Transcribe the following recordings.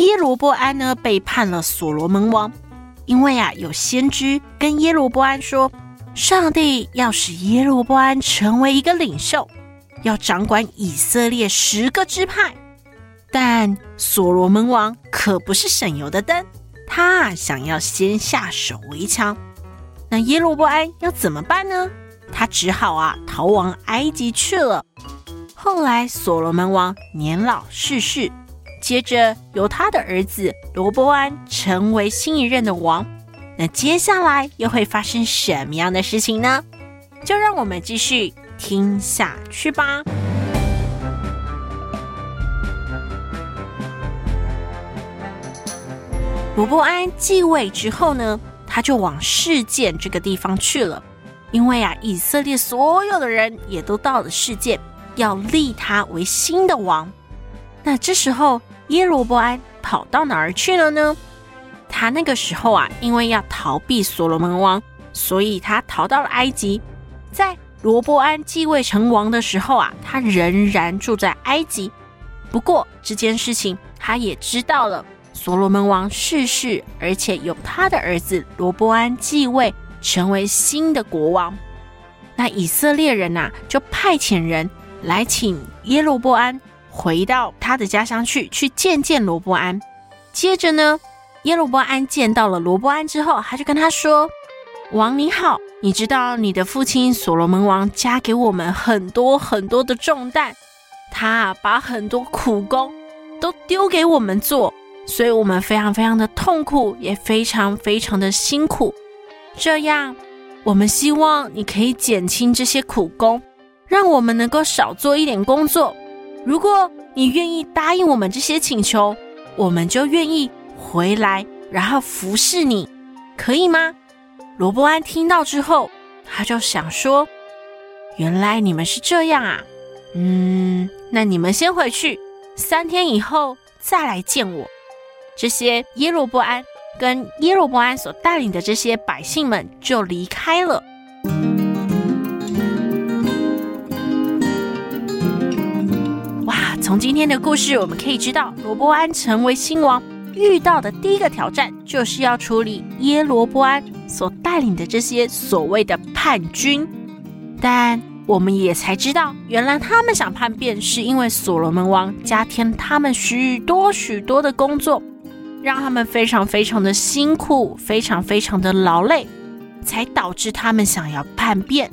耶罗波安呢，背叛了所罗门王，因为啊有先知跟耶罗波安说，上帝要使耶罗波安成为一个领袖，要掌管以色列十个支派。但所罗门王可不是省油的灯，他想要先下手为强。那耶罗波安要怎么办呢？他只好啊逃往埃及去了。后来所罗门王年老逝世。接着由他的儿子罗伯安成为新一任的王，那接下来又会发生什么样的事情呢？就让我们继续听下去吧。罗伯安继位之后呢，他就往事件这个地方去了，因为啊，以色列所有的人也都到了事件，要立他为新的王。那这时候。耶罗波安跑到哪儿去了呢？他那个时候啊，因为要逃避所罗门王，所以他逃到了埃及。在罗伯安继位成王的时候啊，他仍然住在埃及。不过这件事情他也知道了，所罗门王逝世，而且由他的儿子罗伯安继位，成为新的国王。那以色列人呐、就派遣人来请耶罗波安。回到他的家乡去，去见见罗伯安。接着呢，耶罗伯安见到了罗伯安之后，他就跟他说：“王你好，你知道你的父亲所罗门王加给我们很多很多的重担，他把很多苦工都丢给我们做，所以我们非常非常的痛苦，也非常非常的辛苦。这样，我们希望你可以减轻这些苦工，让我们能够少做一点工作。”如果你愿意答应我们这些请求，我们就愿意回来，然后服侍你，可以吗？罗波安听到之后，他就想说：“原来你们是这样啊，嗯，那你们先回去，三天以后再来见我。”这些耶罗波安跟耶罗波安所带领的这些百姓们就离开了。从今天的故事，我们可以知道，罗伯安成为新王遇到的第一个挑战，就是要处理耶罗伯安所带领的这些所谓的叛军。但我们也才知道，原来他们想叛变，是因为所罗门王加添他们许多许多的工作，让他们非常非常的辛苦，非常非常的劳累，才导致他们想要叛变。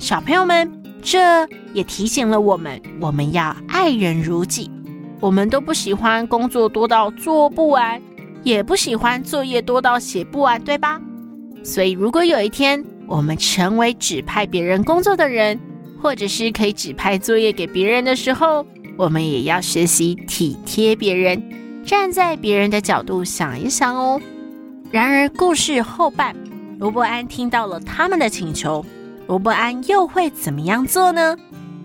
小朋友们。这也提醒了我们，我们要爱人如己。我们都不喜欢工作多到做不完，也不喜欢作业多到写不完，对吧？所以，如果有一天我们成为指派别人工作的人，或者是可以指派作业给别人的时候，我们也要学习体贴别人，站在别人的角度想一想哦。然而，故事后半，罗伯安听到了他们的请求。罗伯安又会怎么样做呢？